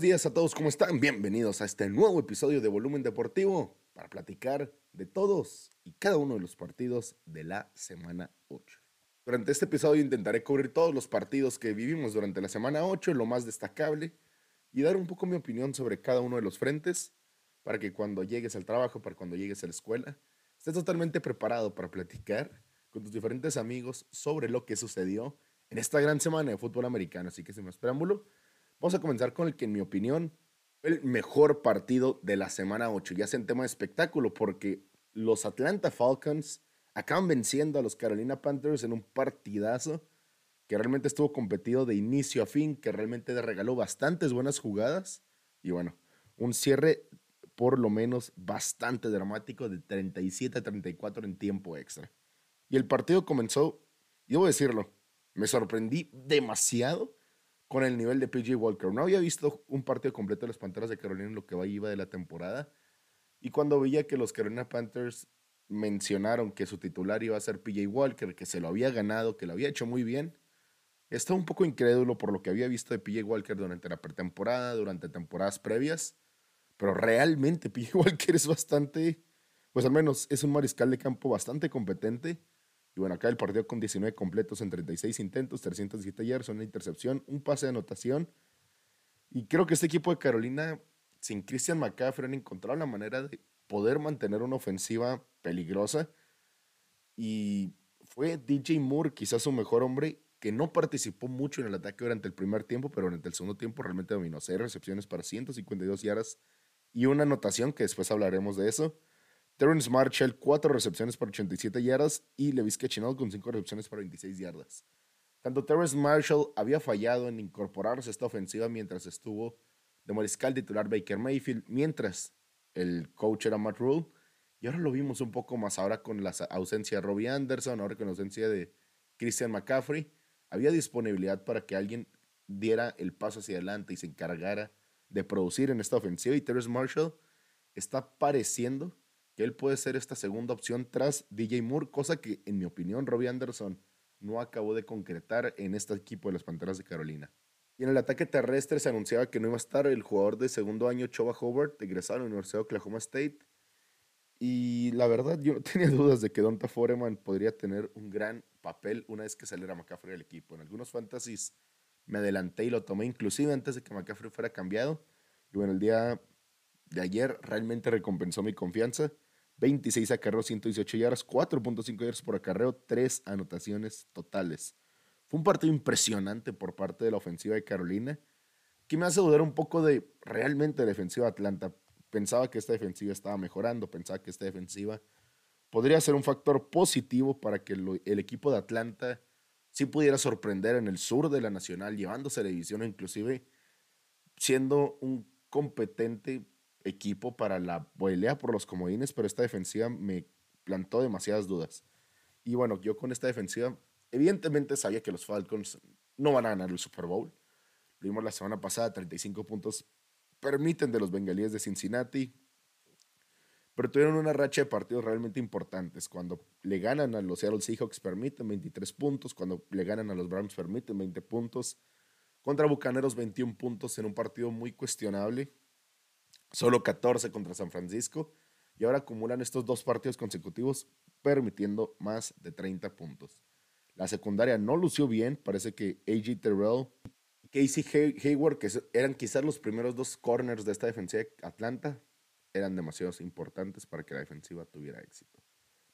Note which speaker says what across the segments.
Speaker 1: Días a todos, ¿cómo están? Bienvenidos a este nuevo episodio de Volumen Deportivo para platicar de todos y cada uno de los partidos de la semana 8. Durante este episodio intentaré cubrir todos los partidos que vivimos durante la semana 8, lo más destacable, y dar un poco mi opinión sobre cada uno de los frentes para que cuando llegues al trabajo, para cuando llegues a la escuela, estés totalmente preparado para platicar con tus diferentes amigos sobre lo que sucedió en esta gran semana de fútbol americano. Así que sin más preámbulo, vamos a comenzar con el que en mi opinión fue el mejor partido de la semana 8, ya sea en tema de espectáculo, porque los Atlanta Falcons acaban venciendo a los Carolina Panthers en un partidazo que realmente estuvo competido de inicio a fin, que realmente regaló bastantes buenas jugadas y bueno, un cierre por lo menos bastante dramático de 37 a 34 en tiempo extra. Y el partido comenzó, y debo decirlo, me sorprendí demasiado con el nivel de PJ Walker. No había visto un partido completo de los Panteras de Carolina en lo que iba de la temporada. Y cuando veía que los Carolina Panthers mencionaron que su titular iba a ser PJ Walker, que se lo había ganado, que lo había hecho muy bien, estaba un poco incrédulo por lo que había visto de PJ Walker durante la pretemporada, durante temporadas previas. Pero realmente PJ Walker es bastante, pues al menos es un mariscal de campo bastante competente y bueno, acá el partido con 19 completos en 36 intentos, 307 yardas, una intercepción, un pase de anotación. Y creo que este equipo de Carolina, sin Christian McCaffrey, han encontrado la manera de poder mantener una ofensiva peligrosa. Y fue DJ Moore, quizás su mejor hombre, que no participó mucho en el ataque durante el primer tiempo, pero durante el segundo tiempo realmente dominó. Seis recepciones para 152 yardas y una anotación, que después hablaremos de eso. Terrence Marshall, 4 recepciones para 87 yardas y Levis Chinol con 5 recepciones para 26 yardas. Tanto Terrence Marshall había fallado en incorporarse a esta ofensiva mientras estuvo de mariscal titular Baker Mayfield, mientras el coach era Matt Rule. Y ahora lo vimos un poco más ahora con la ausencia de Robbie Anderson, ahora con la ausencia de Christian McCaffrey. Había disponibilidad para que alguien diera el paso hacia adelante y se encargara de producir en esta ofensiva. Y Terrence Marshall está pareciendo él puede ser esta segunda opción tras DJ Moore, cosa que en mi opinión Robbie Anderson no acabó de concretar en este equipo de las Panteras de Carolina. Y en el ataque terrestre se anunciaba que no iba a estar el jugador de segundo año Choba Hobart, egresado a la Universidad de Oklahoma State. Y la verdad, yo no tenía dudas de que Donta Foreman podría tener un gran papel una vez que saliera McCaffrey del equipo. En algunos fantasies me adelanté y lo tomé inclusive antes de que McCaffrey fuera cambiado. Y bueno, el día de ayer realmente recompensó mi confianza. 26 acarreos, 118 yardas, 4.5 yardas por acarreo, 3 anotaciones totales. Fue un partido impresionante por parte de la ofensiva de Carolina, que me hace dudar un poco de realmente defensiva de Atlanta. Pensaba que esta defensiva estaba mejorando, pensaba que esta defensiva podría ser un factor positivo para que el, equipo de Atlanta sí pudiera sorprender en el sur de la Nacional, llevándose la división, inclusive siendo un competente equipo para la pelea por los comodines, pero esta defensiva me plantó demasiadas dudas. Y bueno, yo con esta defensiva, evidentemente sabía que los Falcons no van a ganar el Super Bowl. Lo vimos la semana pasada, 35 puntos permiten de los bengalíes de Cincinnati, pero tuvieron una racha de partidos realmente importantes. Cuando le ganan a los Seattle Seahawks permiten 23 puntos, cuando le ganan a los Browns permiten 20 puntos, contra Bucaneros 21 puntos en un partido muy cuestionable solo 14 contra San Francisco y ahora acumulan estos dos partidos consecutivos permitiendo más de 30 puntos. La secundaria no lució bien, parece que AJ Terrell y Casey Hayward, que eran quizás los primeros dos corners de esta defensiva de Atlanta, eran demasiado importantes para que la defensiva tuviera éxito.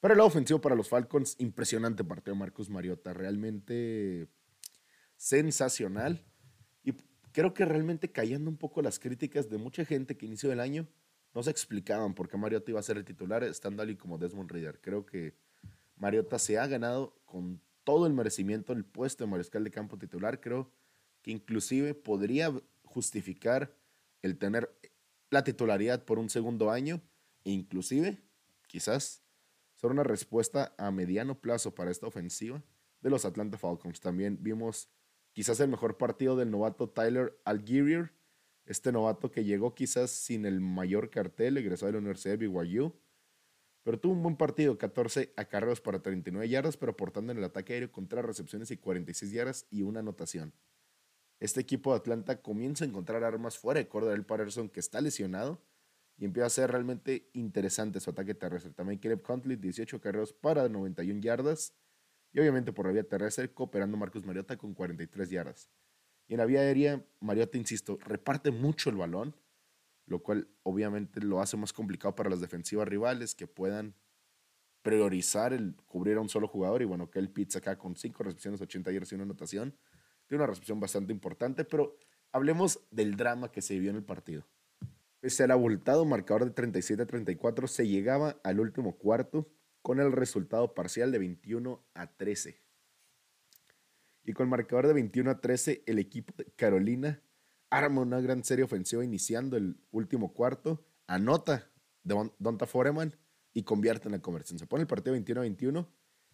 Speaker 1: Pero el ofensivo para los Falcons, impresionante partido de Marcus Mariota, realmente sensacional creo que realmente cayendo un poco las críticas de mucha gente que inició el año no se explicaban por qué Mariota iba a ser el titular estando ahí como Desmond Reader. Creo que Mariota se ha ganado con todo el merecimiento el puesto de mariscal de campo titular. Creo que inclusive podría justificar el tener la titularidad por un segundo año e inclusive quizás ser una respuesta a mediano plazo para esta ofensiva de los Atlanta Falcons. También vimos quizás el mejor partido del novato Tyler Algier, este novato que llegó quizás sin el mayor cartel, egresó de la Universidad de BYU, pero tuvo un buen partido, 14 acarreos para 39 yardas, pero aportando en el ataque aéreo con tres recepciones y 46 yardas y una anotación. este equipo de Atlanta comienza a encontrar armas fuera de Cordell Patterson, que está lesionado, y empieza a ser realmente interesante su ataque terrestre. También Caleb Huntley, 18 carreros para 91 yardas, y obviamente por la vía terrestre, cooperando Marcus Mariota con 43 yardas. Y en la vía aérea, Mariota, insisto, reparte mucho el balón, lo cual obviamente lo hace más complicado para las defensivas rivales que puedan priorizar el cubrir a un solo jugador. Y bueno, que el Pitts acá con 5 recepciones, 80 yardas y una anotación, tiene una recepción bastante importante, pero hablemos del drama que se vivió en el partido. Pese al abultado marcador de 37-34, se llegaba al último cuarto con el resultado parcial de 21 a 13. Y con el marcador de 21 a 13, el equipo de Carolina arma una gran serie ofensiva iniciando el último cuarto, anota de Donta Foreman y convierte en la conversión. Se pone el partido 21 a 21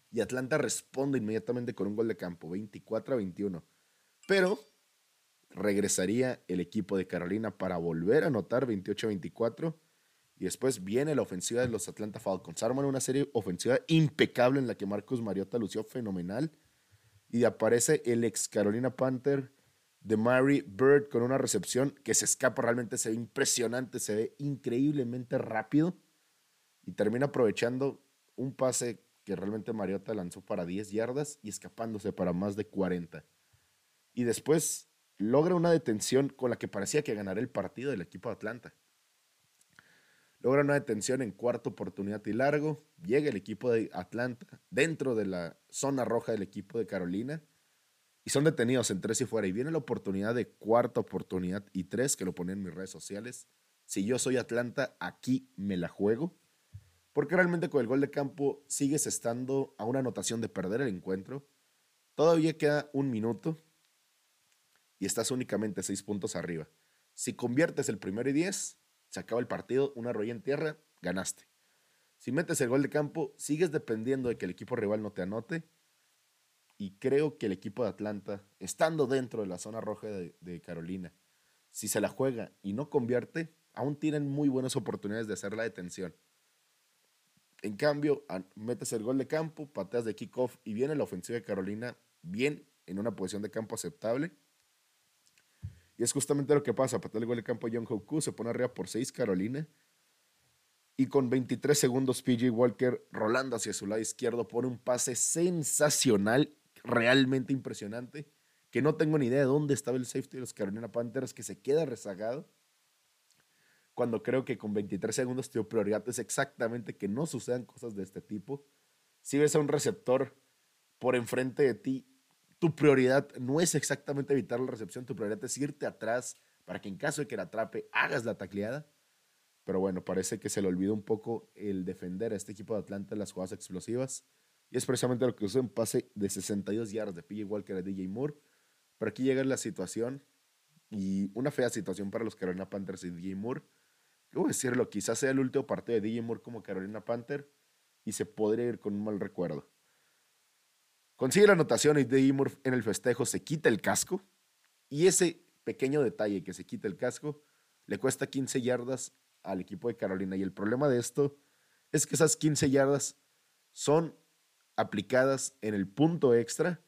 Speaker 1: y Atlanta responde inmediatamente con un gol de campo, 24 a 21. Pero regresaría el equipo de Carolina para volver a anotar 28 a 24. Y después viene la ofensiva de los Atlanta Falcons. Arman una serie ofensiva impecable en la que Marcus Mariota lució fenomenal. Y aparece el ex Carolina Panther de Mary Bird con una recepción que se escapa realmente, se ve impresionante, se ve increíblemente rápido. Y termina aprovechando un pase que realmente Mariota lanzó para 10 yardas y escapándose para más de 40 y después logra una detención con la que parecía que ganará el partido del equipo de Atlanta. Logra una detención en cuarta oportunidad y largo. Llega el equipo de Atlanta dentro de la zona roja del equipo de Carolina. Y son detenidos en tres y fuera. Y viene la oportunidad de cuarta oportunidad y tres, que lo ponen en mis redes sociales. Si yo soy Atlanta, aquí me la juego. Porque realmente con el gol de campo sigues estando a una anotación de perder el encuentro. Todavía queda un minuto y estás únicamente seis puntos arriba. Si conviertes el primero y diez, se acaba el partido, una roya en tierra, ganaste. Si metes el gol de campo, sigues dependiendo de que el equipo rival no te anote. Y creo que el equipo de Atlanta, estando dentro de la zona roja de, de Carolina, si se la juega y no convierte, aún tienen muy buenas oportunidades de hacer la detención. En cambio, metes el gol de campo, pateas de kickoff y viene la ofensiva de Carolina bien en una posición de campo aceptable y es justamente lo que pasa. Patea el gol de campo John Hoku, se pone arriba por 6 Carolina. Y con 23 segundos, PJ Walker rolando hacia su lado izquierdo pone un pase sensacional, realmente impresionante, que no tengo ni idea de dónde estaba el safety de los Carolina Panthers, que se queda rezagado. Cuando creo que con 23 segundos tu prioridad es exactamente que no sucedan cosas de este tipo. Si ves a un receptor por enfrente de ti tu prioridad no es exactamente evitar la recepción, tu prioridad es irte atrás para que en caso de que la atrape hagas la tacleada. Pero bueno, parece que se le olvidó un poco el defender a este equipo de Atlanta en las jugadas explosivas. Y es precisamente lo que usó en pase de 62 yardas de PJ Walker a DJ Moore. Pero aquí llega la situación y una fea situación para los Carolina Panthers y DJ Moore. Debo decirlo, quizás sea el último partido de DJ Moore como Carolina Panther y se podría ir con un mal recuerdo. Consigue la anotación y DJ Moore en el festejo se quita el casco. Y ese pequeño detalle que se quita el casco le cuesta 15 yardas al equipo de Carolina. Y el problema de esto es que esas 15 yardas son aplicadas en el punto extra,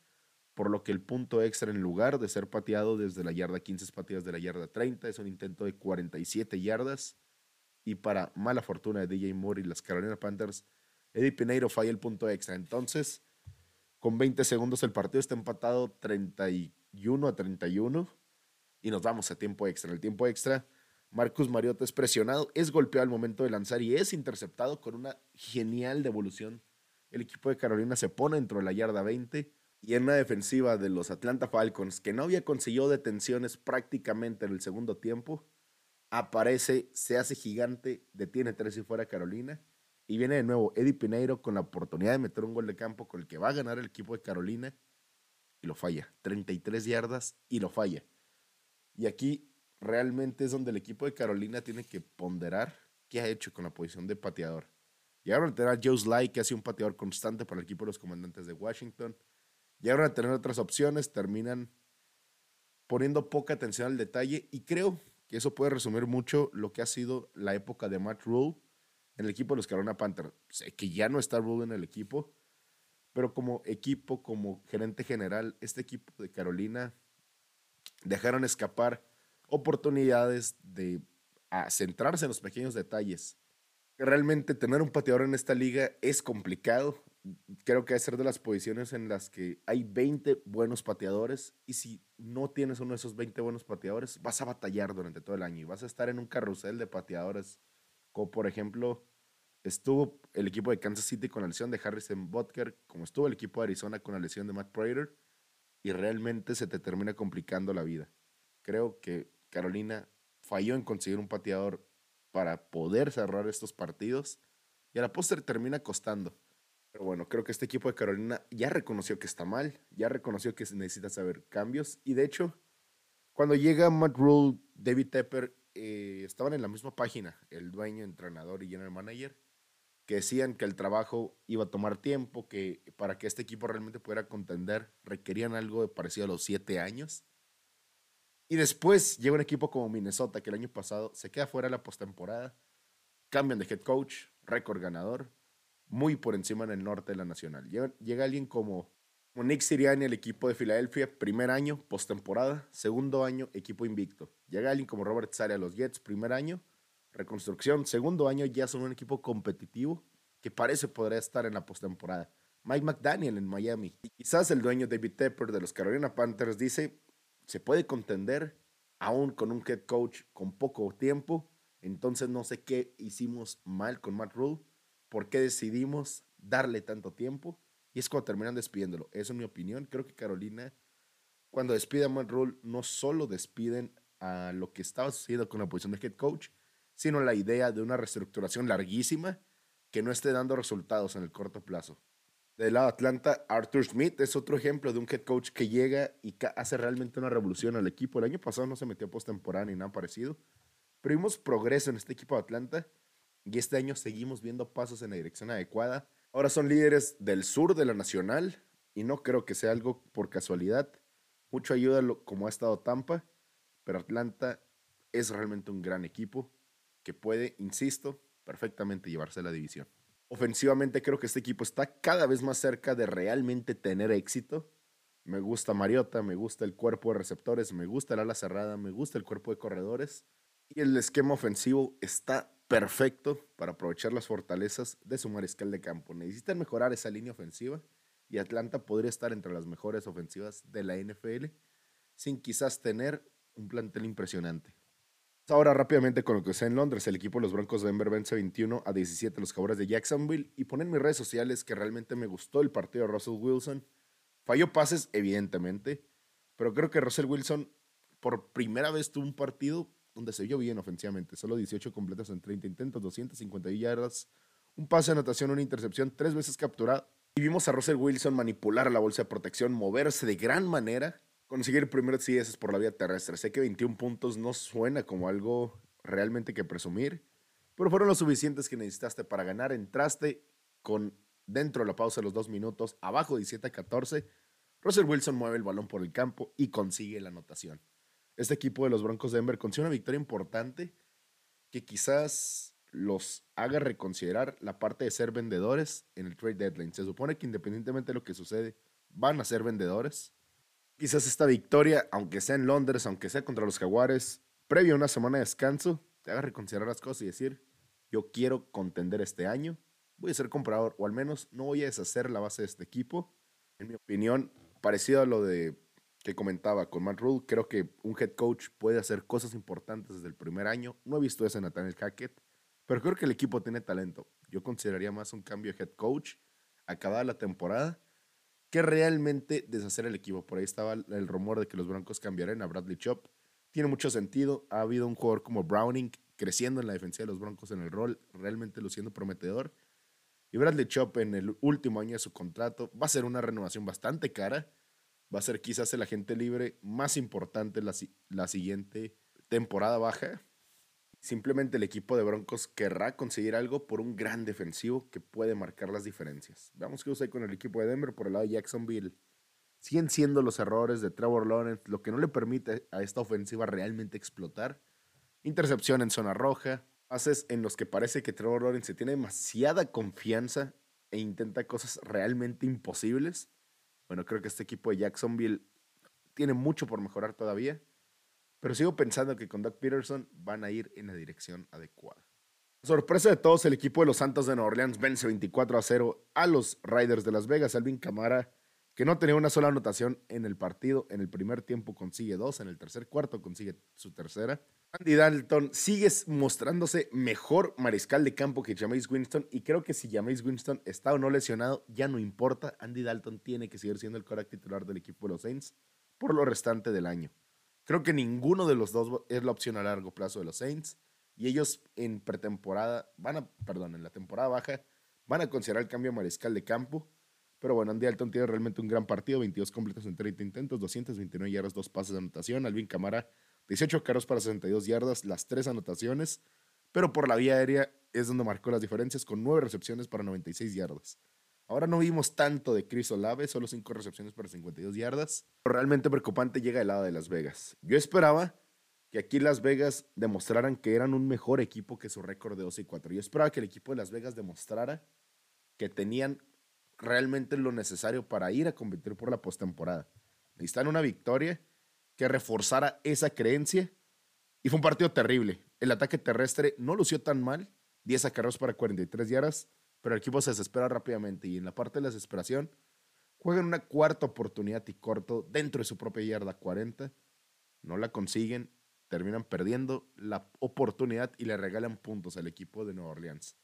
Speaker 1: por lo que el punto extra en lugar de ser pateado desde la yarda 15 es pateado desde la yarda 30, es un intento de 47 yardas y para mala fortuna de DJ Moore y las Carolina Panthers, Eddie Pineiro falla el punto extra. Entonces, con 20 segundos el partido está empatado 31 a 31 y nos vamos a tiempo extra. El tiempo extra, Marcus Mariota es presionado, es golpeado al momento de lanzar y es interceptado con una genial devolución. El equipo de Carolina se pone dentro de la yarda 20 y en una defensiva de los Atlanta Falcons que no había conseguido detenciones prácticamente en el segundo tiempo, aparece, se hace gigante, detiene tres y fuera Carolina y viene de nuevo Eddie Pineiro con la oportunidad de meter un gol de campo con el que va a ganar el equipo de Carolina y lo falla. 33 yardas y lo falla. Y aquí realmente es donde el equipo de Carolina tiene que ponderar qué ha hecho con la posición de pateador. Llegaron a tener a Joe Sly, que hace un pateador constante para el equipo de los comandantes de Washington. Llegaron a tener otras opciones, terminan poniendo poca atención al detalle y creo que eso puede resumir mucho lo que ha sido la época de Matt Rule en el equipo de los Carolina Panthers. Sé que ya no está Rule en el equipo, pero como equipo, como gerente general, este equipo de Carolina dejaron escapar oportunidades de centrarse en los pequeños detalles. Realmente tener un pateador en esta liga es complicado. Creo que es ser de las posiciones en las que hay 20 buenos pateadores y si no tienes uno de esos 20 buenos pateadores, vas a batallar durante todo el año y vas a estar en un carrusel de pateadores, como por ejemplo estuvo el equipo de Kansas City con la lesión de Harrison Butker, como estuvo el equipo de Arizona con la lesión de Matt Prater, y realmente se te termina complicando la vida. Creo que Carolina falló en conseguir un pateador para poder cerrar estos partidos y a la postre termina costando. Pero bueno, creo que este equipo de Carolina ya reconoció que está mal, ya reconoció que necesita saber cambios y de hecho, cuando llega Matt Rule, David Tepper eh, estaban en la misma página, el dueño, entrenador y general manager, que decían que el trabajo iba a tomar tiempo, que para que este equipo realmente pudiera contender requerían algo parecido a los siete años. Y después llega un equipo como Minnesota, que el año pasado se queda fuera de la postemporada, cambian de head coach, récord ganador, muy por encima en el norte de la nacional. Llega, alguien como, Nick Siriani, el equipo de Filadelfia, primer año, postemporada, segundo año, equipo invicto. Llega alguien como Robert Sari a los Jets, primer año, reconstrucción, segundo año, ya son un equipo competitivo que parece podría estar en la postemporada. Mike McDaniel en Miami. Y quizás el dueño David Tepper de los Carolina Panthers dice, se puede contender aún con un head coach con poco tiempo. Entonces no sé qué hicimos mal con Matt Rule ¿Por qué decidimos darle tanto tiempo? Y es cuando terminan despidiéndolo. Eso es mi opinión. Creo que Carolina, cuando despide a Matt Rule, no solo despiden a lo que estaba sucediendo con la posición de head coach, sino la idea de una reestructuración larguísima que no esté dando resultados en el corto plazo. Del lado de Atlanta, Arthur Smith es otro ejemplo de un head coach que llega y hace realmente una revolución al equipo. El año pasado no se metió postemporada ni nada parecido, pero vimos progreso en este equipo de Atlanta y este año seguimos viendo pasos en la dirección adecuada. Ahora son líderes del sur de la Nacional y no creo que sea algo por casualidad. Mucho ayuda como ha estado Tampa, pero Atlanta es realmente un gran equipo que puede, insisto, perfectamente llevarse la división. Ofensivamente creo que este equipo está cada vez más cerca de realmente tener éxito. Me gusta Mariota, me gusta el cuerpo de receptores, me gusta el ala cerrada, me gusta el cuerpo de corredores. Y el esquema ofensivo está perfecto para aprovechar las fortalezas de su mariscal de campo. Necesitan mejorar esa línea ofensiva y Atlanta podría estar entre las mejores ofensivas de la NFL sin quizás tener un plantel impresionante. Ahora rápidamente con lo que sea en Londres, el equipo de los Broncos de Denver vence 21 a 17 los Jaguares de Jacksonville y ponen en mis redes sociales que realmente me gustó el partido de Russell Wilson. Falló pases, evidentemente, pero creo que Russell Wilson por primera vez tuvo un partido donde se vio bien ofensivamente. Solo 18 completos en 30 intentos, 250 yardas, un pase de anotación, una intercepción, tres veces capturado. Y vimos a Russell Wilson manipular la bolsa de protección, moverse de gran manera, conseguir primeros CS por la vía terrestre. Sé que 21 puntos no suena como algo realmente que presumir, pero fueron los suficientes que necesitaste para ganar. Entraste con dentro de la pausa de los dos minutos, abajo 17 a 14. Russell Wilson mueve el balón por el campo y consigue la anotación este equipo de los Broncos de Denver consigue una victoria importante que quizás los haga reconsiderar la parte de ser vendedores en el trade deadline. Se supone que independientemente de lo que sucede, van a ser vendedores. Quizás esta victoria, aunque sea en Londres, aunque sea contra los Jaguares, previo a una semana de descanso, te haga reconsiderar las cosas y decir, yo quiero contender este año, voy a ser comprador, o al menos no voy a deshacer la base de este equipo. En mi opinión, parecido a lo de que comentaba con Matt Rule, creo que un head coach puede hacer cosas importantes desde el primer año. No he visto eso en Nathaniel Hackett, pero creo que el equipo tiene talento. Yo consideraría más un cambio de head coach acabada la temporada que realmente deshacer el equipo. Por ahí estaba el rumor de que los Broncos cambiarían a Bradley Chop. Tiene mucho sentido. Ha habido un jugador como Browning creciendo en la defensa de los Broncos en el rol, realmente luciendo prometedor. Y Bradley Chop en el último año de su contrato va a ser una renovación bastante cara va a ser quizás el agente libre más importante la, la siguiente temporada baja. Simplemente el equipo de Broncos querrá conseguir algo por un gran defensivo que puede marcar las diferencias. Veamos qué usa con el equipo de Denver por el lado de Jacksonville. Siguen siendo los errores de Trevor Lawrence lo que no le permite a esta ofensiva realmente explotar. Intercepción en zona roja, pases en los que parece que Trevor Lawrence tiene demasiada confianza e intenta cosas realmente imposibles bueno, creo que este equipo de Jacksonville tiene mucho por mejorar todavía. pero sigo pensando que con Doug Peterson van a ir en la dirección adecuada. Sorpresa de todos, el equipo de los Santos de Nueva Orleans vence 24 a 0 a los Riders de Las Vegas. Alvin Camara, que no tenía una sola anotación en el partido, en el primer tiempo consigue dos, en el tercer cuarto consigue su tercera. Andy Dalton sigue mostrándose mejor mariscal de campo que Jameis Winston y creo que si Jameis Winston está o no lesionado, ya no importa. Andy Dalton tiene que seguir siendo el coreback titular del equipo de los Saints por lo restante del año. Creo que ninguno de los dos es la opción a largo plazo de los Saints. Y ellos en pretemporada, van a, perdón, en la temporada baja, van a considerar el cambio mariscal de campo. Pero bueno, Andy Alton tiene realmente un gran partido, 22 completos en 30 intentos, 229 yardas, dos pases de anotación. Alvin Camara, 18 carros para 62 yardas, las tres anotaciones. Pero por la vía aérea es donde marcó las diferencias con 9 recepciones para 96 yardas. Ahora no vimos tanto de Chris Olave, solo 5 recepciones para 52 yardas. Realmente preocupante llega del lado de Las Vegas. Yo esperaba que aquí Las Vegas demostraran que eran un mejor equipo que su récord de 12 y 4. Yo esperaba que el equipo de Las Vegas demostrara que tenían realmente lo necesario para ir a competir por la postemporada. Necesitan una victoria que reforzara esa creencia. Y fue un partido terrible. El ataque terrestre no lució tan mal. 10 acarreos para 43 yardas pero el equipo se desespera rápidamente y en la parte de la desesperación juegan una cuarta oportunidad y corto dentro de su propia yarda 40, no la consiguen, terminan perdiendo la oportunidad y le regalan puntos al equipo de Nueva Orleans.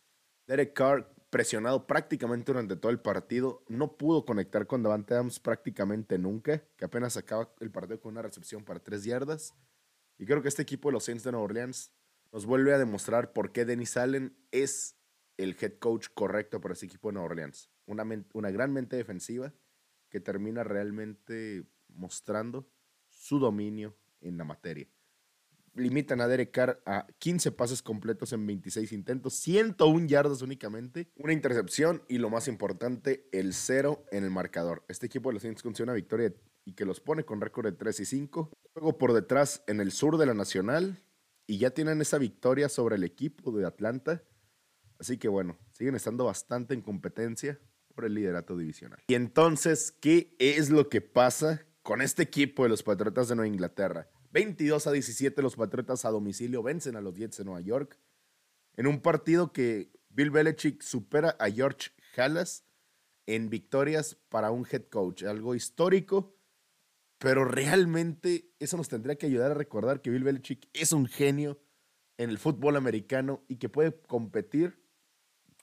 Speaker 1: Derek Carr, presionado prácticamente durante todo el partido, no pudo conectar con Davante Adams prácticamente nunca, que apenas acaba el partido con una recepción para tres yardas. Y creo que este equipo de los Saints de Nueva Orleans nos vuelve a demostrar por qué Dennis Allen es el head coach correcto para ese equipo de Nueva Orleans. Una, una gran mente defensiva que termina realmente mostrando su dominio en la materia. Limitan a Derek Carr a 15 pases completos en 26 intentos, 101 yardas únicamente, una intercepción y lo más importante, el cero en el marcador. Este equipo de los Saints consigue una victoria y que los pone con récord de 3 y 5. Juego por detrás en el sur de la Nacional y ya tienen esa victoria sobre el equipo de Atlanta Así que bueno, siguen estando bastante en competencia por el liderato divisional. Y entonces, ¿qué es lo que pasa con este equipo de los Patriotas de Nueva Inglaterra? 22 a 17 los Patriotas a domicilio vencen a los Jets de Nueva York en un partido que Bill Belichick supera a George Halas en victorias para un head coach, algo histórico, pero realmente eso nos tendría que ayudar a recordar que Bill Belichick es un genio en el fútbol americano y que puede competir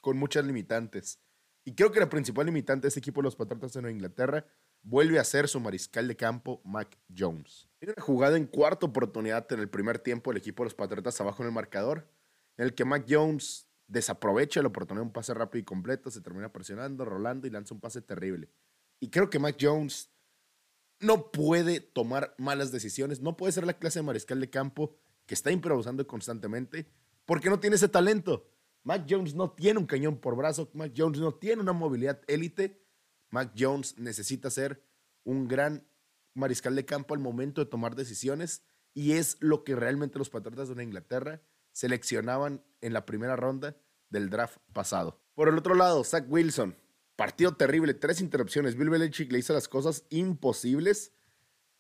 Speaker 1: con muchas limitantes. Y creo que la principal limitante de este equipo de los Patriotas de Inglaterra vuelve a ser su mariscal de campo, Mac Jones. Tiene una jugada en cuarta oportunidad en el primer tiempo el equipo de los Patriotas abajo en el marcador, en el que Mac Jones desaprovecha la oportunidad de un pase rápido y completo, se termina presionando, rolando y lanza un pase terrible. Y creo que Mac Jones no puede tomar malas decisiones, no puede ser la clase de mariscal de campo que está improvisando constantemente porque no tiene ese talento. Mac Jones no tiene un cañón por brazo, Mac Jones no tiene una movilidad élite. Mac Jones necesita ser un gran mariscal de campo al momento de tomar decisiones y es lo que realmente los Patriotas de Inglaterra seleccionaban en la primera ronda del draft pasado. Por el otro lado, Zach Wilson, partido terrible, tres interrupciones. Bill Belichick le hizo las cosas imposibles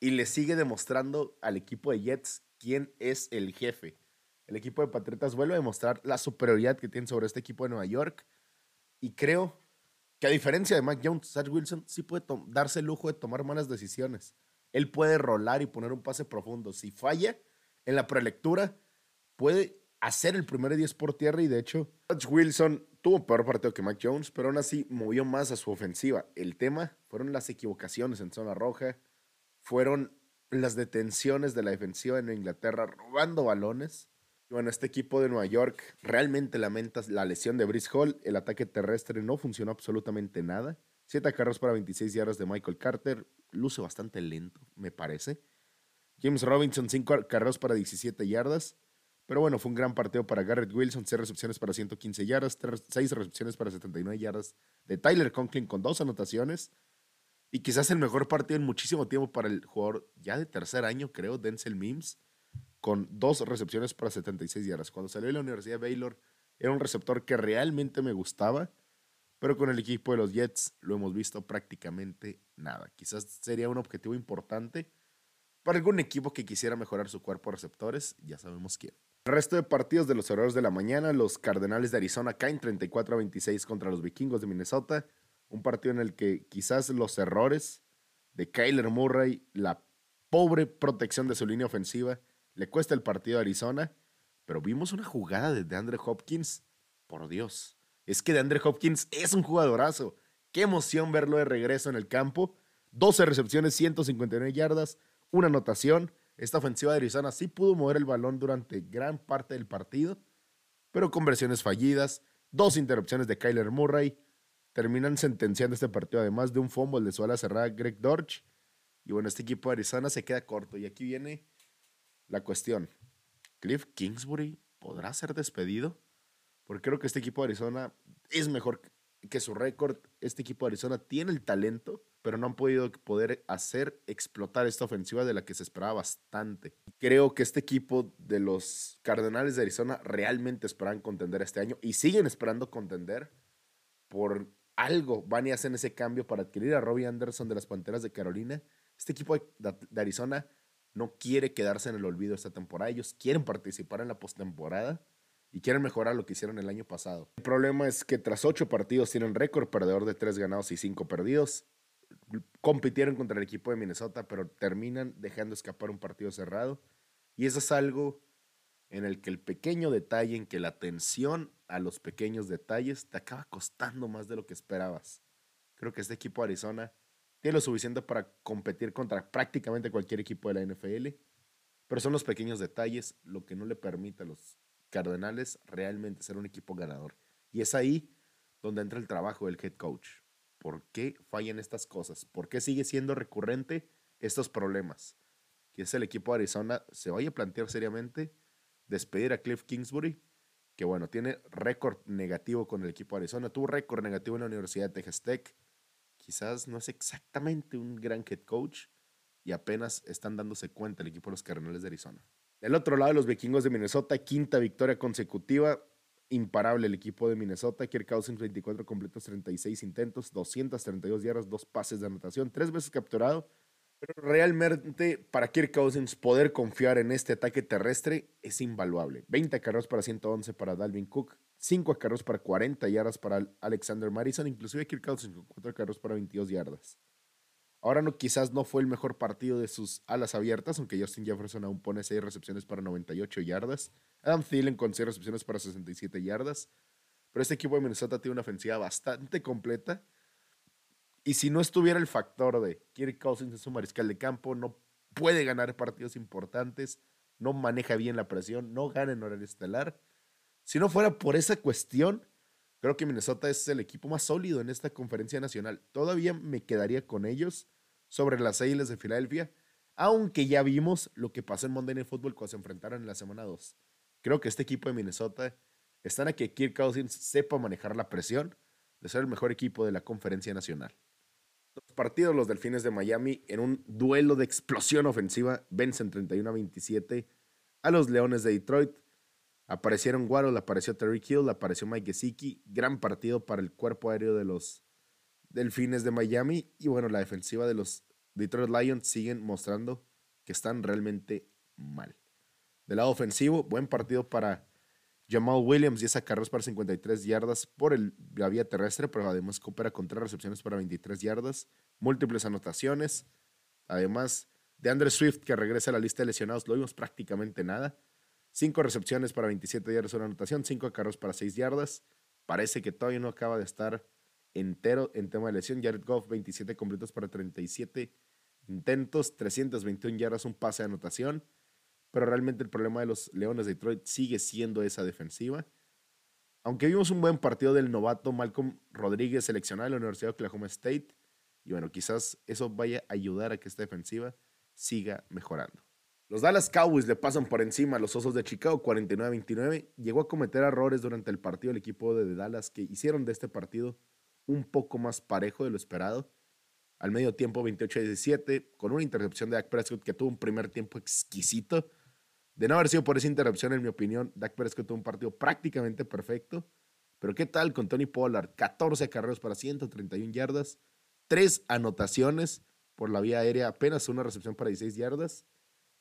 Speaker 1: y le sigue demostrando al equipo de Jets quién es el jefe el equipo de Patriotas vuelve a demostrar la superioridad que tiene sobre este equipo de Nueva York. Y creo que a diferencia de Mac Jones, Zach Wilson sí puede darse el lujo de tomar malas decisiones. Él puede rolar y poner un pase profundo. Si falla en la prelectura, puede hacer el primer 10 por tierra y de hecho, Zach Wilson tuvo peor partido que Mac Jones, pero aún así movió más a su ofensiva. El tema fueron las equivocaciones en zona roja, fueron las detenciones de la defensiva en Inglaterra robando balones bueno, este equipo de Nueva York realmente lamenta la lesión de Brice Hall. El ataque terrestre no funcionó absolutamente nada. Siete carros para 26 yardas de Michael Carter. Luce bastante lento, me parece. James Robinson, cinco carros para 17 yardas. Pero bueno, fue un gran partido para Garrett Wilson. Seis recepciones para 115 yardas. Seis recepciones para 79 yardas de Tyler Conklin con dos anotaciones. Y quizás el mejor partido en muchísimo tiempo para el jugador ya de tercer año, creo, Denzel Mims con dos recepciones para 76 yardas. Cuando salió de la Universidad de Baylor, era un receptor que realmente me gustaba, pero con el equipo de los Jets lo hemos visto prácticamente nada. Quizás sería un objetivo importante Para algún equipo que quisiera mejorar su cuerpo de receptores, ya sabemos quién. El resto de partidos de los horarios de la mañana, los Cardenales de Arizona caen 34 a 26 contra los Vikingos de Minnesota. Un partido en el que quizás los errores de Kyler Murray, la pobre protección de su línea ofensiva, le cuesta el partido a Arizona. Pero vimos una jugada de DeAndre Hopkins. Por Dios. Es que DeAndre Hopkins es un jugadorazo. Qué emoción verlo de regreso en el campo. 12 recepciones, 159 yardas, una anotación. Esta ofensiva de Arizona sí pudo mover el balón durante gran parte del partido, pero con versiones fallidas, dos interrupciones de Kyler Murray, terminan sentenciando este partido además de un fumble de su ala cerrada Greg Dorch. Y bueno, este equipo de Arizona se queda corto. Y aquí viene la cuestión. ¿Cliff Kingsbury podrá ser despedido? Porque creo que este equipo de Arizona es mejor que su récord. Este equipo de Arizona tiene el talento pero no han podido poder hacer explotar esta ofensiva de la que se esperaba bastante. Creo que este equipo de los Cardenales de Arizona realmente esperan contender este año y siguen esperando contender por algo. Van y hacen ese cambio para adquirir a Robbie Anderson de las Panteras de Carolina. Este equipo de Arizona no quiere quedarse en el olvido esta temporada. Ellos quieren participar en la postemporada y quieren mejorar lo que hicieron el año pasado. El problema es que tras ocho partidos tienen récord perdedor de tres ganados y cinco perdidos compitieron contra el equipo de Minnesota, pero terminan dejando escapar un partido cerrado. Y eso es algo en el que el pequeño detalle, en que la atención a los pequeños detalles te acaba costando más de lo que esperabas. Creo que este equipo de Arizona tiene lo suficiente para competir contra prácticamente cualquier equipo de la NFL, pero son los pequeños detalles lo que no le permite a los Cardenales realmente ser un equipo ganador. Y es ahí donde entra el trabajo del head coach. ¿Por qué fallan estas cosas? ¿Por qué sigue siendo recurrente estos problemas? Que es el equipo de Arizona se vaya a plantear seriamente despedir a Cliff Kingsbury, que bueno, tiene récord negativo con el equipo de Arizona, tuvo récord negativo en la Universidad de Texas Tech. Quizás no es exactamente un gran head coach y apenas están dándose cuenta el equipo de los Cardenales de Arizona. Del otro lado, los vikingos de Minnesota, quinta victoria consecutiva imparable el equipo de Minnesota. Kirk Cousins, 24 completos, 36 intentos, 232 yardas, dos pases de anotación, tres veces capturado. Pero realmente para Kirk Cousins poder confiar en este ataque terrestre es invaluable. 20 carros para 111 para Dalvin Cook, 5 carros para 40 yardas para Alexander Madison, inclusive Kirk Cousins con 4 carros para 22 yardas. Ahora no, quizás no fue el mejor partido de sus alas abiertas, aunque Justin Jefferson aún pone 6 recepciones para 98 yardas. Adam Thielen con 6 recepciones para 67 yardas. Pero este equipo de Minnesota tiene una ofensiva bastante completa. Y si no estuviera el factor de Kirk Cousins en su mariscal de campo, no puede ganar partidos importantes, no maneja bien la presión, no gana en horario estelar. Si no fuera por esa cuestión, Creo que Minnesota es el equipo más sólido en esta conferencia nacional. Todavía me quedaría con ellos sobre las Águilas de Filadelfia, aunque ya vimos lo que pasó en Monday Night Football cuando se enfrentaron en la semana 2. Creo que este equipo de Minnesota están a que Kirk Cousins sepa manejar la presión de ser el mejor equipo de la conferencia nacional. Los partidos, los Delfines de Miami, en un duelo de explosión ofensiva, vencen 31 a 27 a los Leones de Detroit. Aparecieron Waddle, apareció Terry Hill, apareció Mike Gesicki. Gran partido para el cuerpo aéreo de los Delfines de Miami. Y bueno, la defensiva de los Detroit Lions siguen mostrando que están realmente mal. Del lado ofensivo, buen partido para Jamal Williams, 10 carros para 53 yardas por el, la vía terrestre, pero además coopera con tres recepciones para 23 yardas, múltiples anotaciones. Además de Andre Swift, que regresa a la lista de lesionados, lo vimos prácticamente nada. Cinco recepciones para 27 yardas, una anotación, cinco carros para 6 yardas. Parece que todavía no acaba de estar entero en tema de lesión. Jared Goff, 27 completos para 37 intentos, 321 yardas, un pase de anotación. Pero realmente el problema de los Leones de Detroit sigue siendo esa defensiva. Aunque vimos un buen partido del novato Malcolm Rodríguez seleccionado en la Universidad de Oklahoma State. Y bueno, quizás eso vaya a ayudar a que esta defensiva siga mejorando. Los Dallas Cowboys le pasan por encima a los Osos de Chicago 49-29. Llegó a cometer errores durante el partido el equipo de Dallas que hicieron de este partido un poco más parejo de lo esperado. Al medio tiempo 28-17 con una intercepción de Dak Prescott que tuvo un primer tiempo exquisito. De no haber sido por esa interrupción, en mi opinión, Dak Prescott tuvo un partido prácticamente perfecto. Pero ¿qué tal con Tony Pollard? 14 carreras para 131 yardas, 3 anotaciones por la vía aérea, apenas una recepción para 16 yardas.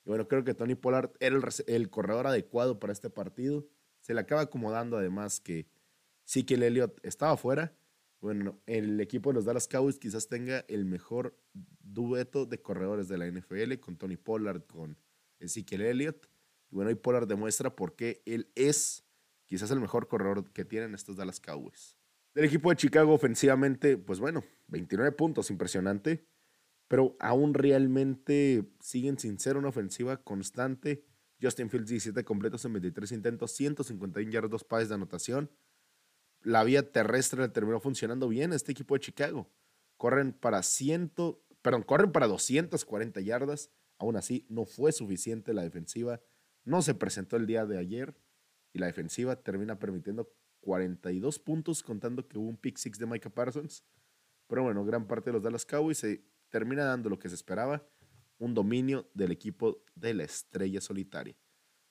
Speaker 1: Y bueno, creo que Tony Pollard era el, corredor adecuado para este partido. Se le acaba acomodando además que sí que el Elliott estaba fuera. Bueno, el equipo de los Dallas Cowboys quizás tenga el mejor dueto de corredores de la NFL con Tony Pollard, con Ezekiel Elliott. Y bueno, y Pollard demuestra por qué él es quizás el mejor corredor que tienen estos Dallas Cowboys. Del equipo de Chicago ofensivamente, pues bueno, 29 puntos, impresionante, pero aún realmente siguen sin ser una ofensiva constante. Justin Fields 17 completos en 23 intentos, 151 yardas, dos pases de anotación. La vía terrestre terminó funcionando bien este equipo de Chicago. Corren para 100, perdón, corren para 240 yardas. Aún así, no fue suficiente la defensiva. No se presentó el día de ayer y la defensiva termina permitiendo 42 puntos, contando que hubo un pick six de Micah Parsons. Pero bueno, gran parte de los Dallas Cowboys se termina dando lo que se esperaba, un dominio del equipo de la estrella solitaria.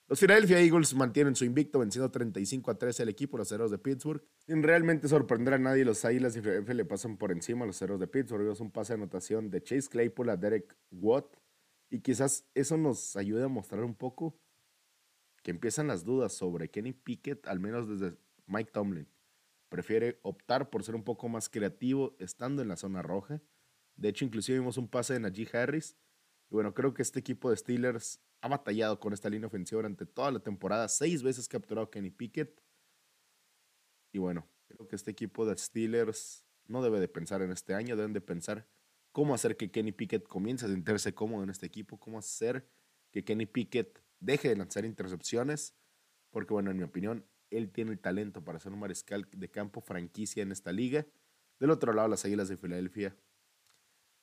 Speaker 1: Los Philadelphia Eagles mantienen su invicto venciendo 35 a 13 al equipo, los Ceros de Pittsburgh. Sin realmente sorprender a nadie, los Águilas de Philadelphia le pasan por encima a los Ceros de Pittsburgh. Es un pase de anotación de Chase Claypool a Derek Watt. Y quizás eso nos ayude a mostrar un poco que empiezan las dudas sobre Kenny Pickett, al menos desde Mike Tomlin. Prefiere optar por ser un poco más creativo estando en la zona roja. De hecho, inclusive vimos un pase de Najee Harris. Y bueno, creo que este equipo de Steelers ha batallado con esta línea ofensiva durante toda la temporada. Seis veces capturado Kenny Pickett. Y bueno, creo que este equipo de Steelers no debe de pensar en este año, deben de pensar cómo hacer que Kenny Pickett comience a sentirse cómodo en este equipo, cómo hacer que Kenny Pickett deje de lanzar intercepciones, porque bueno, en mi opinión, él tiene el talento para ser un mariscal de campo franquicia en esta liga. Del otro lado, las Águilas de Filadelfia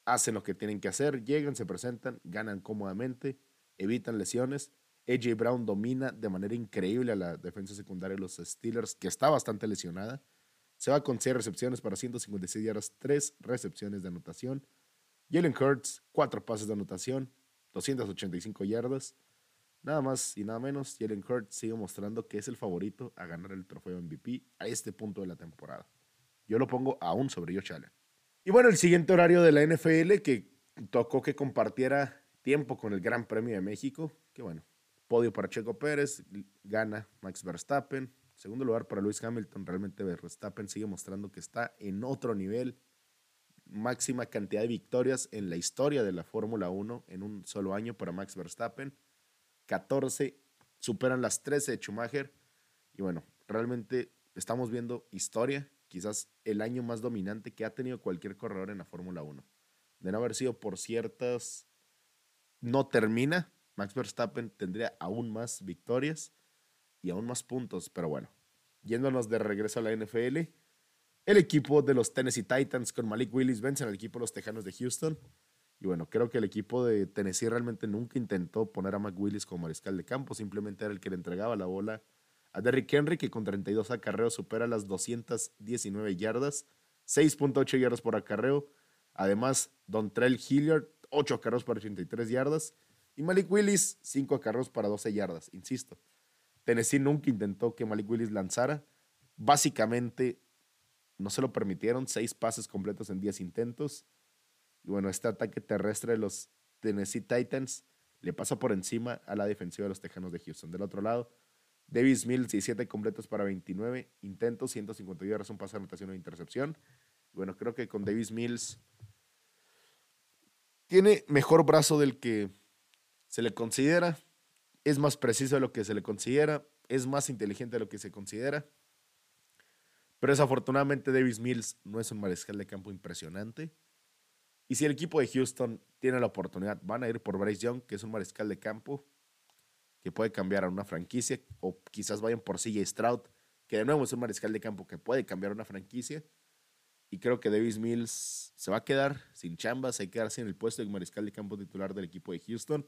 Speaker 1: hacen lo que tienen que hacer, llegan, se presentan, ganan cómodamente, evitan lesiones. AJ Brown domina de manera increíble a la defensa secundaria de los Steelers, que está bastante lesionada. Se va con 6 recepciones para 156 yardas, 3 recepciones de anotación. Jalen Hurts, 4 pases de anotación, 285 yardas. Nada más y nada menos, Jalen Hurts sigue mostrando que es el favorito a ganar el trofeo MVP a este punto de la temporada. Yo lo pongo aún sobre Josh Allen. Y bueno, el siguiente horario de la NFL que tocó que compartiera tiempo con el Gran Premio de México, que bueno, podio para Checo Pérez, gana Max Verstappen, segundo lugar para Lewis Hamilton, realmente Verstappen sigue mostrando que está en otro nivel, máxima cantidad de victorias en la historia de la Fórmula 1 en un solo año para Max Verstappen. 14 superan las 13 de Schumacher. Y bueno, realmente estamos viendo historia, quizás el año más dominante que ha tenido cualquier corredor en la Fórmula 1. De no haber sido por ciertas, no termina. Max Verstappen tendría aún más victorias y aún más puntos. Pero bueno, yéndonos de regreso a la NFL, el equipo de los Tennessee Titans con Malik Willis vence al equipo de los Tejanos de Houston y bueno, creo que el equipo de Tennessee realmente nunca intentó poner a McWillis como mariscal de campo, simplemente era el que le entregaba la bola a Derrick Henry, que con 32 acarreos supera las 219 yardas, 6.8 yardas por acarreo. Además, Don Trell Hilliard, 8 acarreos para 83 yardas. Y Malik Willis, 5 acarreos para 12 yardas. Insisto, Tennessee nunca intentó que Malik Willis lanzara. Básicamente, no se lo permitieron, 6 pases completos en 10 intentos. Y bueno, este ataque terrestre de los Tennessee Titans le pasa por encima a la defensiva de los Tejanos de Houston. Del otro lado, Davis Mills, 17 completos para 29 intentos, 150 yardas, un pase de anotación o intercepción. Bueno, creo que con Davis Mills tiene mejor brazo del que se le considera, es más preciso de lo que se le considera, es más inteligente de lo que se considera. Pero desafortunadamente Davis Mills no es un mariscal de campo impresionante. Y si el equipo de Houston tiene la oportunidad, van a ir por Bryce Young, que es un mariscal de campo que puede cambiar a una franquicia, o quizás vayan por CJ Stroud, que de nuevo es un mariscal de campo que puede cambiar a una franquicia. Y creo que Davis Mills se va a quedar sin chambas, se va a quedar sin el puesto de mariscal de campo titular del equipo de Houston.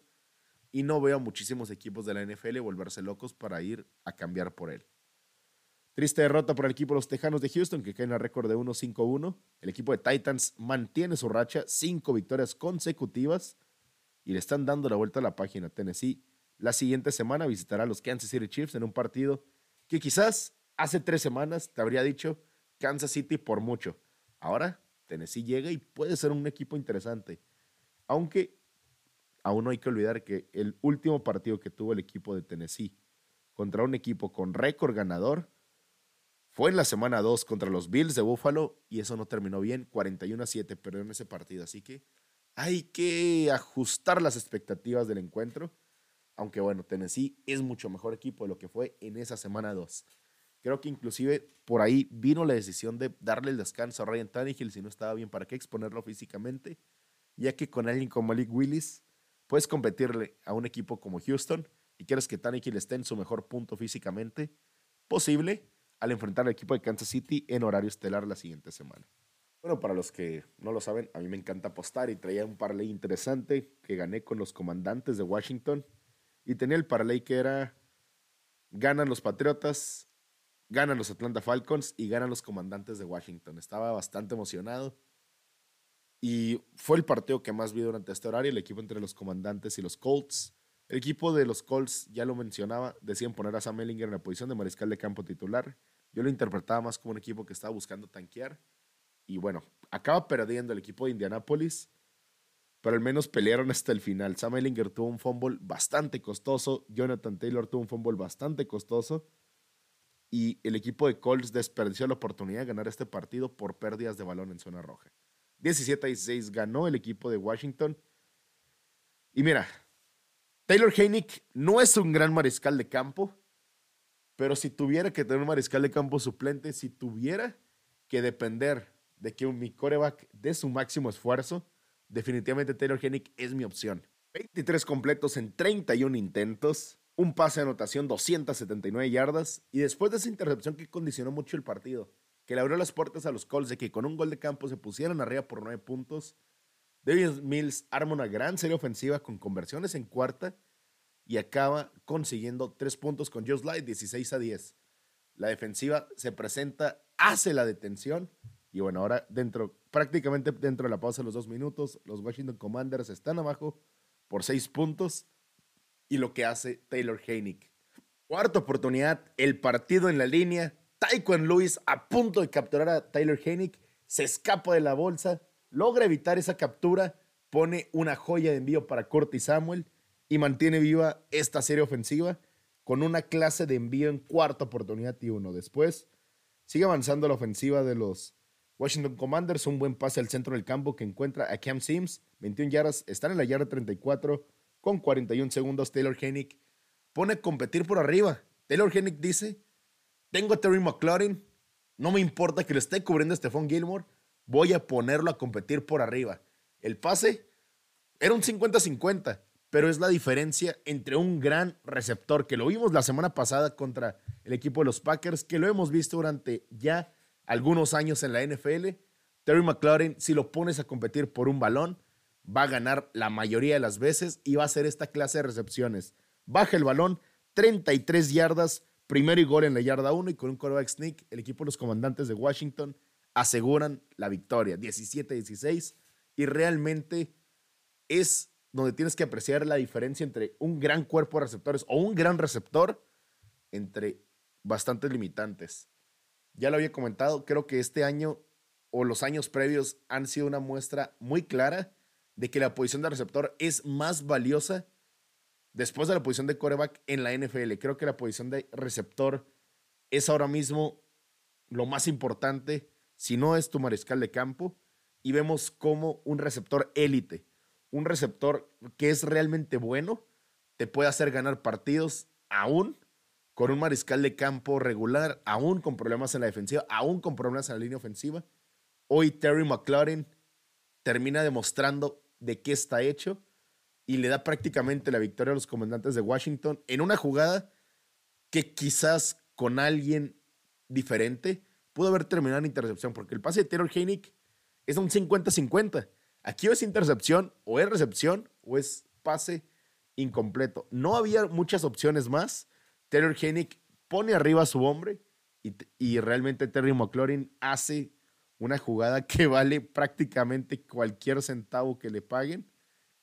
Speaker 1: Y no veo a muchísimos equipos de la NFL volverse locos para ir a cambiar por él. Triste derrota para el equipo de los Tejanos de Houston, que cae en el récord de 1-5-1. El equipo de Titans mantiene su racha, cinco victorias consecutivas, y le están dando la vuelta a la página. Tennessee la siguiente semana visitará a los Kansas City Chiefs en un partido que quizás hace tres semanas te habría dicho Kansas City por mucho. Ahora Tennessee llega y puede ser un equipo interesante. Aunque aún no hay que olvidar que el último partido que tuvo el equipo de Tennessee contra un equipo con récord ganador fue en la semana 2 contra los Bills de Buffalo y eso no terminó bien. 41 a 7 perdieron ese partido. Así que hay que ajustar las expectativas del encuentro. Aunque bueno, Tennessee es mucho mejor equipo de lo que fue en esa semana 2. Creo que inclusive por ahí vino la decisión de darle el descanso a Ryan Tannehill si no estaba bien, ¿para qué exponerlo físicamente? Ya que con alguien como Malik Willis puedes competirle a un equipo como Houston y quieres que Tannehill esté en su mejor punto físicamente posible al enfrentar al equipo de Kansas City en horario estelar la siguiente semana. Bueno, para los que no lo saben, a mí me encanta apostar y traía un parlay interesante que gané con los comandantes de Washington y tenía el parlay que era ganan los Patriotas ganan los Atlanta Falcons y ganan los comandantes de Washington. Estaba bastante emocionado. Y fue el partido que más vi durante este horario, el equipo entre los comandantes y los Colts. El equipo de los Colts, ya lo mencionaba, decían poner a Sam Ellinger en la posición de mariscal de campo titular. Yo lo interpretaba más como un equipo que estaba buscando tanquear. Y bueno, acaba perdiendo el equipo de Indianapolis, pero al menos pelearon hasta el final. Sam Ellinger tuvo un fumble bastante costoso, Jonathan Taylor tuvo un fumble bastante costoso y el equipo de Colts desperdició la oportunidad de ganar este partido por pérdidas de balón en zona roja. 17 a 16 ganó el equipo de Washington. Y mira, Taylor Heineck no es un gran mariscal de campo, pero si tuviera que tener un mariscal de campo suplente, si tuviera que depender de que mi coreback dé su máximo esfuerzo, definitivamente Taylor Heineck es mi opción. 23 completos en 31 intentos, un pase de anotación, 279 yardas, y después de esa intercepción que condicionó mucho el partido, que le abrió las puertas a los Colts de que con un gol de campo se pusieran arriba por 9 puntos, David Mills arma una gran serie ofensiva con conversiones en cuarta y acaba consiguiendo 3 puntos con Joe Slide, 16 a 10. La defensiva se presenta, hace la detención y bueno, ahora dentro, prácticamente dentro de la pausa de los dos minutos, los Washington Commanders están abajo por 6 puntos y lo que hace Taylor Heineck. Cuarta oportunidad, el partido en la línea. Taekwon Lewis a punto de capturar a Taylor Heineck, se escapa de la bolsa, logra evitar esa captura, pone una joya de envío para Curtis Samuel y mantiene viva esta serie ofensiva con una clase de envío en cuarta oportunidad y uno. Después sigue avanzando la ofensiva de los Washington Commanders, un buen pase al centro del campo que encuentra a Cam Sims, 21 yardas, están en la yarda 34 con 41 segundos, Taylor Hennick pone a competir por arriba. Taylor Hennick dice, tengo a Terry McLaurin, no me importa que le esté cubriendo a Stephon Gilmore, voy a ponerlo a competir por arriba. El pase era un 50-50, pero es la diferencia entre un gran receptor, que lo vimos la semana pasada contra el equipo de los Packers, que lo hemos visto durante ya algunos años en la NFL. Terry McLaurin, si lo pones a competir por un balón, va a ganar la mayoría de las veces y va a hacer esta clase de recepciones. Baja el balón, 33 yardas, primero y gol en la yarda 1 y con un quarterback sneak, el equipo de los comandantes de Washington aseguran la victoria, 17-16 y realmente es donde tienes que apreciar la diferencia entre un gran cuerpo de receptores o un gran receptor entre bastantes limitantes. Ya lo había comentado, creo que este año o los años previos han sido una muestra muy clara de que la posición de receptor es más valiosa después de la posición de coreback en la NFL. Creo que la posición de receptor es ahora mismo lo más importante, si no es tu mariscal de campo, y vemos como un receptor élite, un receptor que es realmente bueno, te puede hacer ganar partidos aún con un mariscal de campo regular, aún con problemas en la defensiva, aún con problemas en la línea ofensiva. Hoy Terry McLaurin termina demostrando de qué está hecho y le da prácticamente la victoria a los comandantes de Washington en una jugada que quizás con alguien diferente pudo haber terminado en intercepción, porque el pase de Taylor Heineck es un 50-50. Aquí o es intercepción, o es recepción, o es pase incompleto. No había muchas opciones más. Taylor Heineck pone arriba a su hombre y, y realmente Terry McLaurin hace una jugada que vale prácticamente cualquier centavo que le paguen.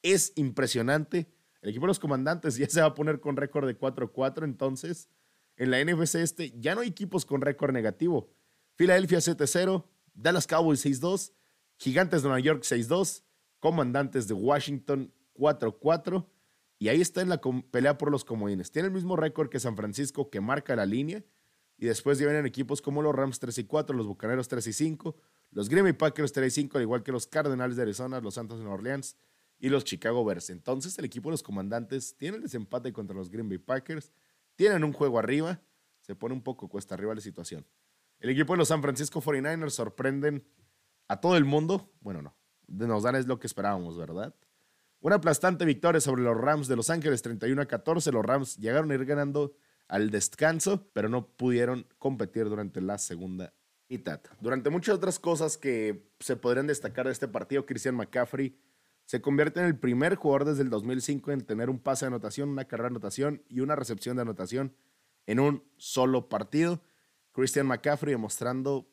Speaker 1: Es impresionante. El equipo de los comandantes ya se va a poner con récord de 4-4, entonces en la NFC este ya no hay equipos con récord negativo. Filadelfia 7-0, Dallas Cowboys 6-2, Gigantes de Nueva York 6-2 Comandantes de Washington 4-4. Y ahí está en la pelea por los comodines. Tiene el mismo récord que San Francisco, que marca la línea. Y después vienen equipos como los Rams 3 y 4, los Bucaneros 3 y 5, los Green Bay Packers 3 y 5, al igual que los Cardenales de Arizona, los Santos de Nueva Orleans y los Chicago Bears. Entonces el equipo de los comandantes tiene el desempate contra los Green Bay Packers, tienen un juego arriba, se pone un poco cuesta arriba la situación. El equipo de los San Francisco 49ers sorprenden a todo el mundo. Bueno, no, nos dan es lo que esperábamos, ¿verdad? Una aplastante victoria sobre los Rams de Los Ángeles, 31 a 14. Los Rams llegaron a ir ganando al descanso, pero no pudieron competir durante la segunda mitad. Durante muchas otras cosas que se podrían destacar de este partido, Christian McCaffrey se convierte en el primer jugador desde el 2005 en tener un pase de anotación, una carrera de anotación y una recepción de anotación en un solo partido. Christian McCaffrey demostrando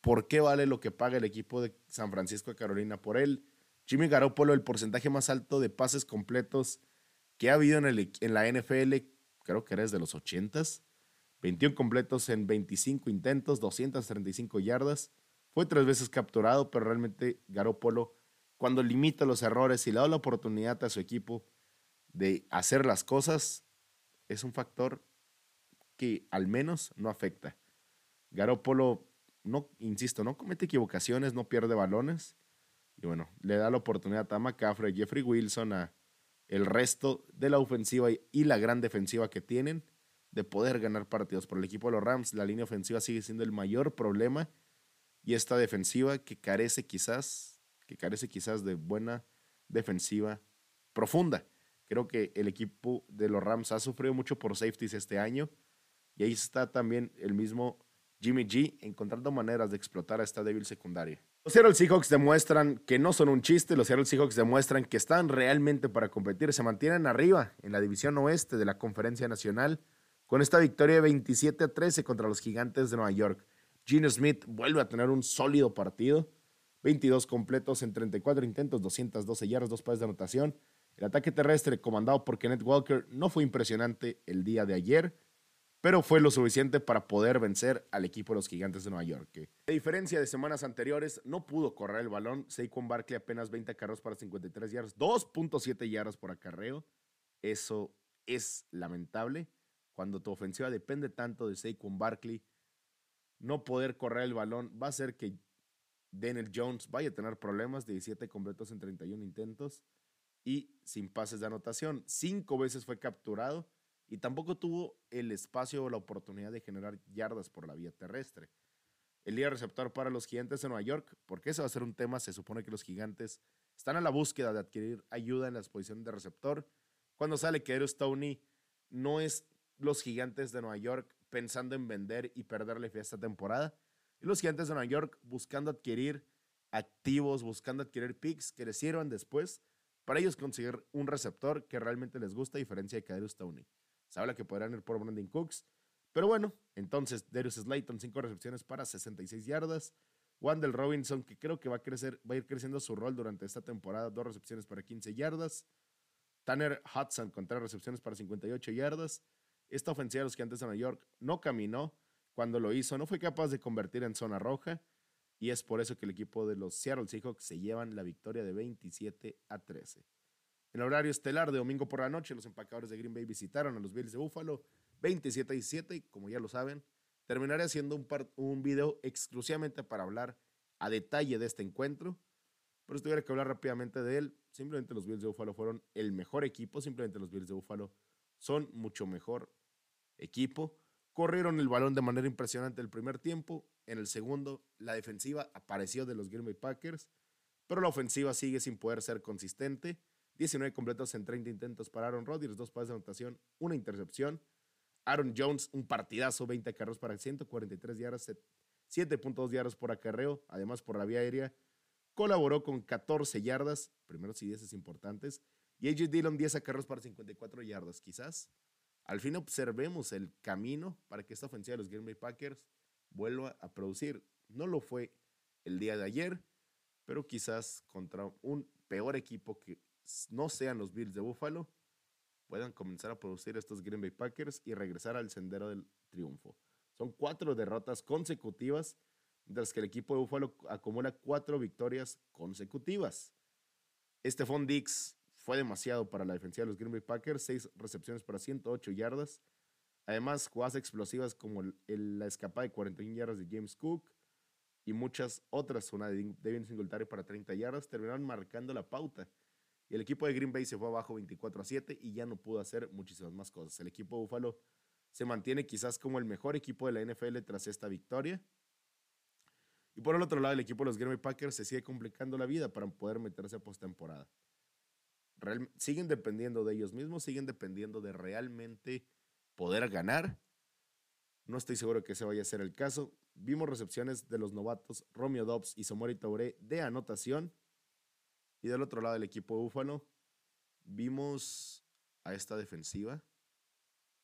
Speaker 1: por qué vale lo que paga el equipo de San Francisco de Carolina por él. Jimmy Garoppolo, el porcentaje más alto de pases completos que ha habido en, la NFL, creo que era desde los 80s. 21 completos en 25 intentos, 235 yardas. Fue tres veces capturado, pero realmente Garoppolo, cuando limita los errores y le da la oportunidad a su equipo de hacer las cosas, es un factor que al menos no afecta. Garoppolo, no, insisto, no comete equivocaciones, no pierde balones. Y bueno, le da la oportunidad a McCaffrey, Jeffrey Wilson, a el resto de la ofensiva y la gran defensiva que tienen de poder ganar partidos. Por el equipo de los Rams, la línea ofensiva sigue siendo el mayor problema y esta defensiva que carece quizás, que carece quizás de buena defensiva profunda. Creo que el equipo de los Rams ha sufrido mucho por safeties este año y ahí está también el mismo Jimmy G encontrando maneras de explotar a esta débil secundaria. Los Seattle Seahawks demuestran que no son un chiste, los Seattle Seahawks demuestran que están realmente para competir, se mantienen arriba en la división oeste de la Conferencia Nacional con esta victoria de 27 a 13 contra los Gigantes de Nueva York. Gino Smith vuelve a tener un sólido partido, 22 completos en 34 intentos, 212 yardas, dos pases de anotación. El ataque terrestre comandado por Kenneth Walker no fue impresionante el día de ayer, pero fue lo suficiente para poder vencer al equipo de los Gigantes de Nueva York. a diferencia de semanas anteriores, no pudo correr el balón. Saquon Barkley apenas 20 carros para 53 yardas, 2.7 yardas por acarreo. Eso es lamentable. Cuando tu ofensiva depende tanto de Saquon Barkley, no poder correr el balón va a hacer que Daniel Jones vaya a tener problemas. 17 completos en 31 intentos y sin pases de anotación. Cinco veces fue capturado y tampoco tuvo el espacio o la oportunidad de generar yardas por la vía terrestre. El día receptor para los gigantes de Nueva York, porque ese va a ser un tema, se supone que los gigantes están a la búsqueda de adquirir ayuda en la exposición de receptor. Cuando sale que Eros Tony no es los gigantes de Nueva York pensando en vender y perderle fe esta temporada. Y los gigantes de Nueva York buscando adquirir activos, buscando adquirir picks que les sirvan después para ellos conseguir un receptor que realmente les gusta a diferencia de Kadarius Tony. Se habla que podrán ir por Brandon Cooks. Pero bueno, entonces Darius Slayton, cinco recepciones para 66 yardas. Wandel Robinson, que creo que va a, crecer, va a ir creciendo su rol durante esta temporada, dos recepciones para 15 yardas. Tanner Hudson con tres recepciones para 58 yardas. Esta ofensiva de los Gigantes de Nueva York no caminó. Cuando lo hizo, no fue capaz de convertir en zona roja. Y es por eso que el equipo de los Seattle Seahawks se llevan la victoria de 27 a 13. En el horario estelar de domingo por la noche, los empacadores de Green Bay visitaron a los Bills de Buffalo 27 a 17 y como ya lo saben, terminaré haciendo un, un video exclusivamente para hablar a detalle de este encuentro. Pero si tuviera que hablar rápidamente de él, simplemente los Bills de Buffalo fueron el mejor equipo, simplemente los Bills de Buffalo son mucho mejor equipo. Corrieron el balón de manera impresionante el primer tiempo. En el segundo, la defensiva apareció de los Green Bay Packers, pero la ofensiva sigue sin poder ser consistente. 19 completos en 30 intentos para Aaron Rodgers, dos pases de anotación, una intercepción. Aaron Jones, un partidazo, 20 carros para 143 yardas, 7.2 yardas por acarreo, además por la vía aérea. Colaboró con 14 yardas, primeros y 10 importantes. Y AJ Dillon, 10 acarros para 54 yardas. Quizás al fin observemos el camino para que esta ofensiva de los Green Bay Packers vuelva a producir. No lo fue el día de ayer, pero quizás contra un peor equipo que no sean los Bills de Buffalo, puedan comenzar a producir estos Green Bay Packers y regresar al sendero del triunfo. Son cuatro derrotas consecutivas, mientras que el equipo de Buffalo acumula cuatro victorias consecutivas. Stephon Dix fue demasiado para la defensiva de los Green Bay Packers, seis recepciones para 108 yardas. Además, jugadas explosivas como la escapada de 41 yardas de James Cook y muchas otras, una de Devin Singletary para 30 yardas, terminaron marcando la pauta. El equipo de Green Bay se fue abajo 24 a 7 y ya no pudo hacer muchísimas más cosas. El equipo de Buffalo se mantiene quizás como el mejor equipo de la NFL tras esta victoria. Y por el otro lado, el equipo de los Green Bay Packers se sigue complicando la vida para poder meterse a postemporada. Siguen dependiendo de ellos mismos, siguen dependiendo de realmente poder ganar. No estoy seguro que ese vaya a ser el caso. Vimos recepciones de los novatos Romeo Dobbs y Somori Taure de anotación. Y del otro lado del equipo de Búfalo, vimos a esta defensiva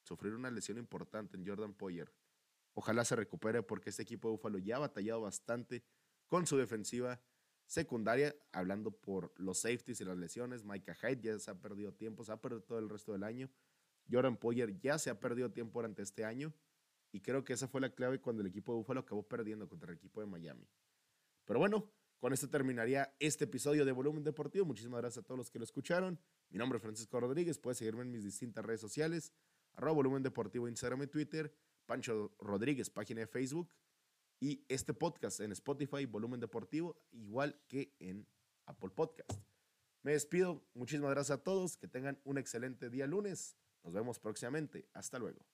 Speaker 1: sufrir una lesión importante en Jordan Poyer. Ojalá se recupere porque este equipo de Búfalo ya ha batallado bastante con su defensiva secundaria, hablando por los safeties y las lesiones. Micah Hyde ya se ha perdido tiempo, se ha perdido todo el resto del año. Jordan Poyer ya se ha perdido tiempo durante este año. Y creo que esa fue la clave cuando el equipo de Búfalo acabó perdiendo contra el equipo de Miami. Pero bueno, con esto terminaría este episodio de Volumen Deportivo. Muchísimas gracias a todos los que lo escucharon. Mi nombre es Francisco Rodríguez. Puedes seguirme en mis distintas redes sociales. Arroba Volumen Deportivo, Instagram y Twitter. Pancho Rodríguez, página de Facebook. Y este podcast en Spotify, Volumen Deportivo, igual que en Apple Podcast. Me despido. Muchísimas gracias a todos. Que tengan un excelente día lunes. Nos vemos próximamente. Hasta luego.